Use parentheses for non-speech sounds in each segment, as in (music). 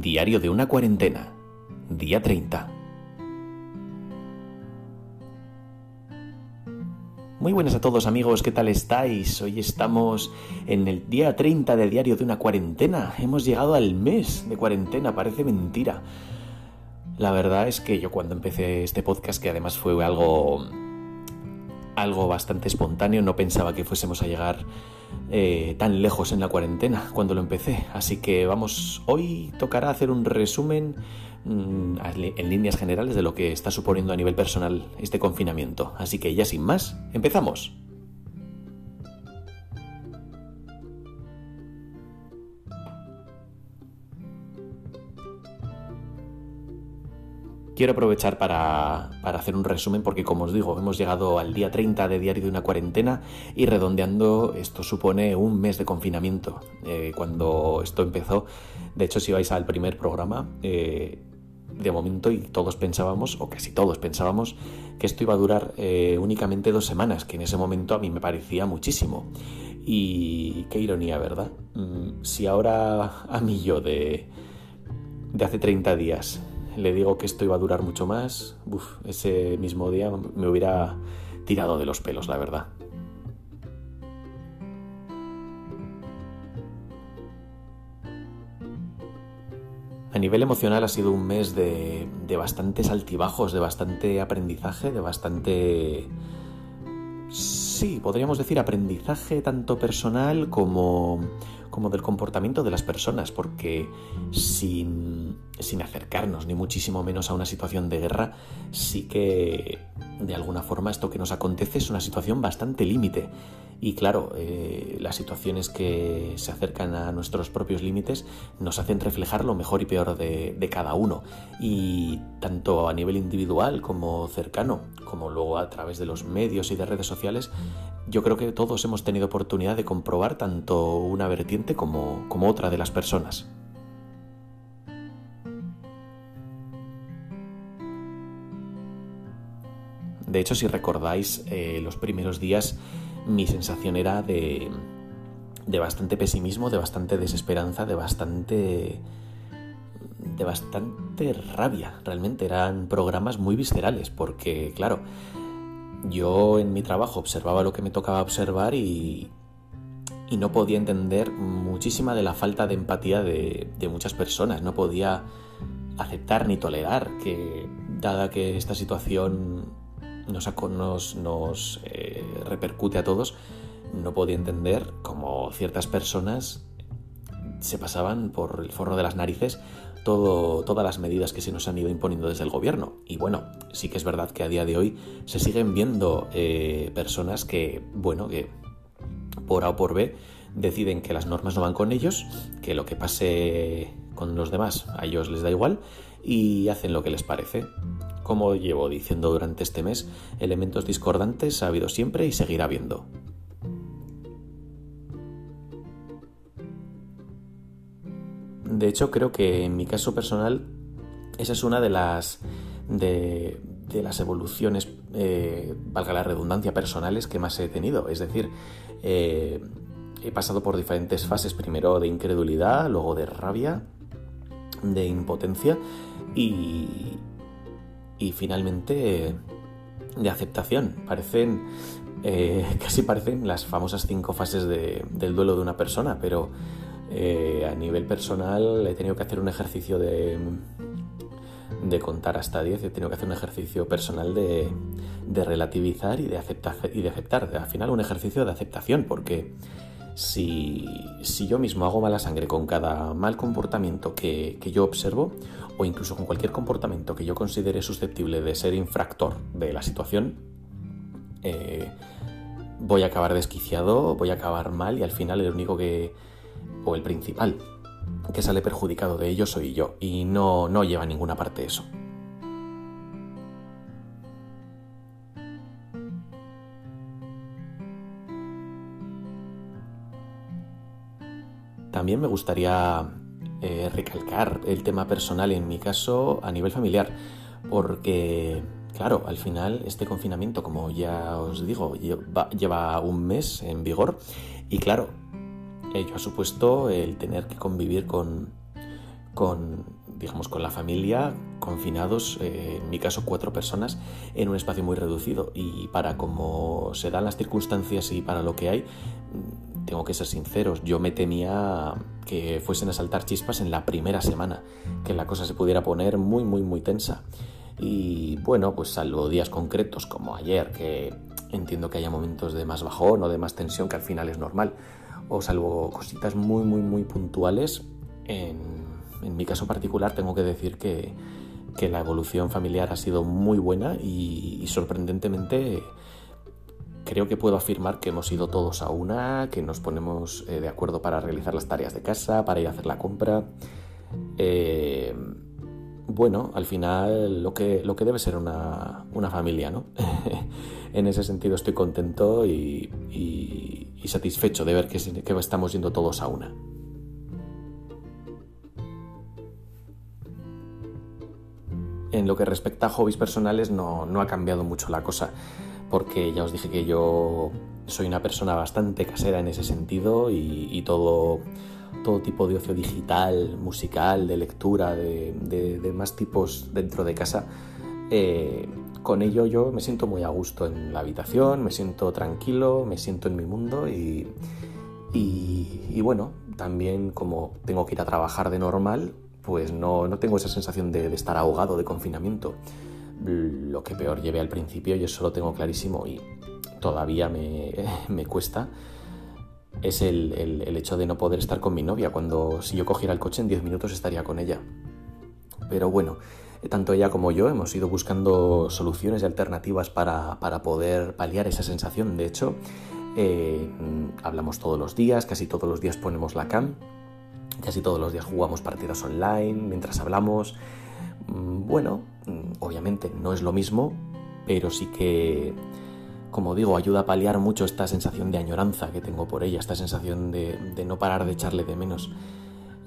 Diario de una cuarentena, día 30. Muy buenas a todos amigos, ¿qué tal estáis? Hoy estamos en el día 30 del diario de una cuarentena. Hemos llegado al mes de cuarentena, parece mentira. La verdad es que yo cuando empecé este podcast, que además fue algo algo bastante espontáneo, no pensaba que fuésemos a llegar eh, tan lejos en la cuarentena cuando lo empecé. Así que vamos, hoy tocará hacer un resumen mm, en líneas generales de lo que está suponiendo a nivel personal este confinamiento. Así que ya sin más, empezamos. Quiero aprovechar para, hacer un resumen porque, como os digo, hemos llegado al día 30 de diario de una cuarentena y redondeando esto supone un mes de confinamiento. Eh, cuando esto empezó, de hecho, si vais al primer programa, eh, de momento y todos pensábamos, o casi todos pensábamos, que esto iba a durar eh, únicamente dos semanas, que en ese momento a mí me parecía muchísimo. Y qué ironía, ¿verdad? Mm, si ahora a mí yo de, de hace 30 días le digo que esto iba a durar mucho más, ese mismo día me hubiera tirado de los pelos, la verdad. A nivel emocional ha sido un mes de, de bastantes altibajos, de bastante aprendizaje, de bastante... Sí, podríamos decir aprendizaje tanto personal como como del comportamiento de las personas, porque sin, sin acercarnos ni muchísimo menos a una situación de guerra, sí que de alguna forma esto que nos acontece es una situación bastante límite. Y claro, eh, las situaciones que se acercan a nuestros propios límites nos hacen reflejar lo mejor y peor de, de, cada uno. Y tanto a nivel individual como cercano, como luego a través de los medios y de redes sociales, yo creo que todos hemos tenido oportunidad de comprobar tanto una vertiente como, como otra de las personas. De hecho, si recordáis eh, los primeros días, mi sensación era de, de bastante pesimismo, de bastante desesperanza, de bastante de bastante rabia. Realmente eran programas muy viscerales porque, claro, yo en mi trabajo observaba lo que me tocaba observar y, no podía entender muchísima de la falta de empatía de, muchas personas. No podía aceptar ni tolerar que, dada que esta situación nos, nos, eh, repercute a todos, no podía entender cómo ciertas personas se pasaban por el forro de las narices todo, todas las medidas que se nos han ido imponiendo desde el gobierno. Y bueno, sí que es verdad que a día de hoy se siguen viendo eh, personas que, bueno, que por A o por B deciden que las normas no van con ellos, que lo que pase con los demás a ellos les da igual y hacen lo que les parece. Como llevo diciendo durante este mes, elementos discordantes ha habido siempre y seguirá habiendo. De hecho, creo que en mi caso personal, esa es una de las, de, las evoluciones, eh, valga la redundancia, personales que más he tenido. Es decir, eh, he pasado por diferentes fases, primero de incredulidad, luego de rabia, de impotencia y, y finalmente de aceptación. Parecen, eh, (laughs) casi parecen las famosas cinco fases del duelo de una persona, pero eh, a nivel personal he tenido que hacer un ejercicio de, de contar hasta 10, he tenido que hacer un ejercicio personal de, de relativizar y de, aceptar, y de aceptar. Al final un ejercicio de aceptación, porque si, si, yo mismo hago mala sangre con cada mal comportamiento que, que, yo observo, o incluso con cualquier comportamiento que yo considere susceptible de ser infractor de la situación, eh, voy a acabar desquiciado, voy a acabar mal y al final el único que, o el principal que sale perjudicado de ello soy yo y no, no lleva a ninguna parte eso. También me gustaría eh, recalcar el tema personal en mi caso a nivel familiar, porque claro, al final este confinamiento, como ya os digo, lleva, lleva un mes en vigor y claro, Ello ha supuesto el tener que convivir con, con, digamos, con la familia, confinados, eh, en mi caso cuatro personas, en un espacio muy reducido. Y para como se dan las circunstancias y para lo que hay, mm, tengo que ser sinceros, yo me temía que fuesen a saltar chispas en la primera semana, que la cosa se pudiera poner muy, muy, muy tensa. Y bueno, pues salvo días concretos como ayer, que entiendo que haya momentos de más bajón o de más tensión, que al final es normal, o salvo cositas muy, muy, muy puntuales, en, mi caso particular tengo que decir que, la evolución familiar ha sido muy buena y, sorprendentemente creo que puedo afirmar que hemos ido todos a una, que nos ponemos eh, de acuerdo para realizar las tareas de casa, para ir a hacer la compra. Eh, bueno, al final lo que, lo que debe ser una, familia, ¿no? (laughs) en ese sentido estoy contento y, satisfecho de ver que, estamos yendo todos a una. En lo que respecta a hobbies personales no, no ha cambiado mucho la cosa, porque ya os dije que yo soy una persona bastante casera en ese sentido y todo todo tipo de ocio digital, musical, de lectura, de, más tipos dentro de casa. Eh, con ello yo me siento muy a gusto en la habitación, me siento tranquilo, me siento en mi mundo y, y, bueno, también como tengo que ir a trabajar de normal, pues no, no tengo esa sensación de, de, estar ahogado de confinamiento. Lo que peor llevé al principio, y eso lo tengo clarísimo y todavía me, (laughs) me cuesta, es el, hecho de no poder estar con mi novia, cuando si yo cogiera el coche en 10 minutos estaría con ella. Pero bueno, tanto ella como yo hemos ido buscando soluciones y alternativas para, poder paliar esa sensación. De hecho, eh, hablamos todos los días, casi todos los días ponemos la cam, casi todos los días jugamos partidas online mientras hablamos. Mm, bueno, mm, obviamente no es lo mismo, pero sí que como digo, ayuda a paliar mucho esta sensación de añoranza que tengo por ella, esta sensación de, no parar de echarle de menos.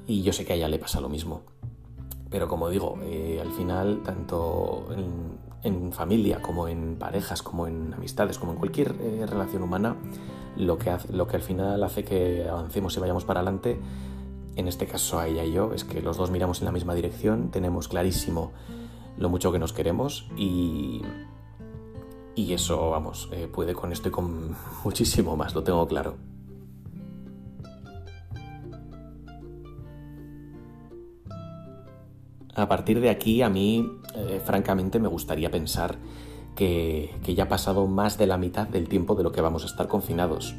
Y yo sé que a ella le pasa lo mismo. Pero como digo, eh, al final, tanto en, familia como en parejas, como en amistades, como en cualquier eh, relación humana, lo que, lo que al final hace que avancemos y vayamos para adelante, en este caso a ella y yo, es que los dos miramos en la misma dirección, tenemos clarísimo lo mucho que nos queremos y, y eso, vamos, eh, puede con esto y con (laughs) muchísimo más, lo tengo claro. A partir de aquí, a mí, eh, francamente, me gustaría pensar que, ya ha pasado más de la mitad del tiempo de lo que vamos a estar confinados.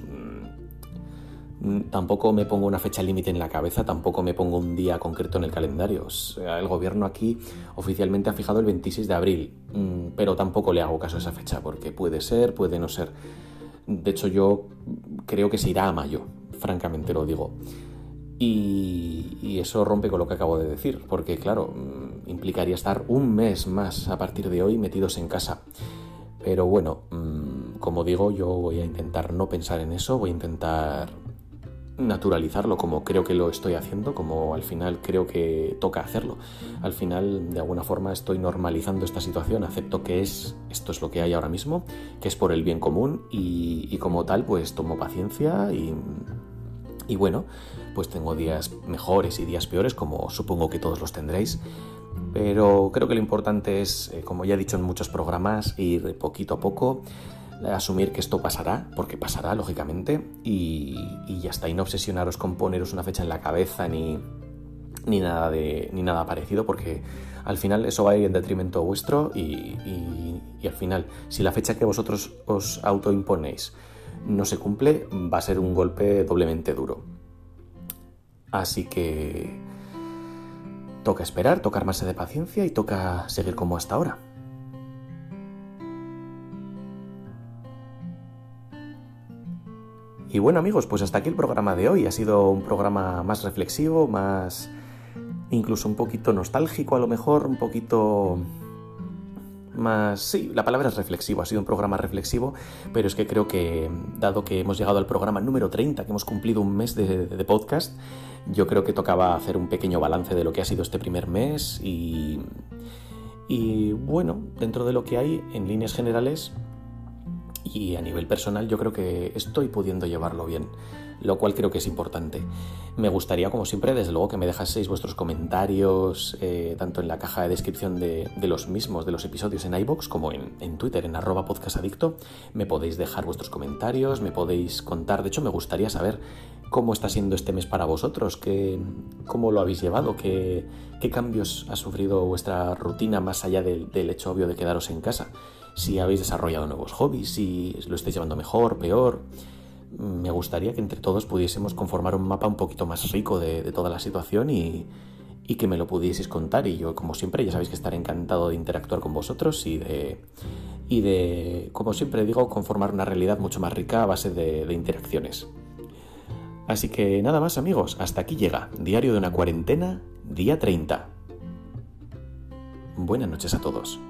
Mm, tampoco me pongo una fecha límite en la cabeza, tampoco me pongo un día concreto en el calendario. el gobierno aquí oficialmente ha fijado el 26 de abril, mm, pero tampoco le hago caso a esa fecha porque puede ser, puede no ser. De hecho, yo creo que se irá a mayo, francamente lo digo. Y, eso rompe con lo que acabo de decir, porque claro, mm, implicaría estar un mes más a partir de hoy metidos en casa. Pero bueno, como digo, yo voy a intentar no pensar en eso, voy a intentar naturalizarlo como creo que lo estoy haciendo, como al final creo que toca hacerlo. Al final, de alguna forma, estoy normalizando esta situación, acepto que es esto es lo que hay ahora mismo, que es por el bien común y, como tal, pues tomo paciencia y, bueno, pues tengo días mejores y días peores, como supongo que todos los tendréis. Pero creo que lo importante es, eh, como ya he dicho en muchos programas, ir poquito a poco, asumir que esto pasará, porque pasará, lógicamente, y, ya está, y no obsesionaros con poneros una fecha en la cabeza ni, ni, nada, de, ni nada parecido, porque al final eso va a ir en detrimento vuestro y, y al final, si la fecha que vosotros os autoimponéis no se cumple, va a ser un golpe doblemente duro. Así que toca esperar, toca armarse de paciencia y toca seguir como hasta ahora. Y bueno amigos, pues hasta aquí el programa de hoy. Ha sido un programa más reflexivo, más incluso un poquito nostálgico a lo mejor, un poquito más... Sí, la palabra es reflexivo, ha sido un programa reflexivo, pero es que creo que, dado que hemos llegado al programa número 30, que hemos cumplido un mes de, podcast, yo creo que tocaba hacer un pequeño balance de lo que ha sido este primer mes y... Y bueno, dentro de lo que hay, en líneas generales, y a nivel personal yo creo que estoy pudiendo llevarlo bien, lo cual creo que es importante. Me gustaría, como siempre, desde luego que me dejaseis vuestros comentarios, eh, tanto en la caja de descripción de, los mismos, de los episodios en iBox, como en, Twitter, en arroba podcastadicto. Me podéis dejar vuestros comentarios, me podéis contar. De hecho, me gustaría saber cómo está siendo este mes para vosotros, qué, cómo lo habéis llevado, qué, qué cambios ha sufrido vuestra rutina más allá del, del hecho obvio de quedaros en casa si habéis desarrollado nuevos hobbies, si lo estáis llevando mejor, peor. Me gustaría que entre todos pudiésemos conformar un mapa un poquito más rico de, toda la situación y, que me lo pudieseis contar. Y yo, como siempre, ya sabéis que estaré encantado de interactuar con vosotros y de, y de como siempre digo, conformar una realidad mucho más rica a base de, de interacciones. Así que nada más amigos, hasta aquí llega Diario de una cuarentena, día 30. Buenas noches a todos.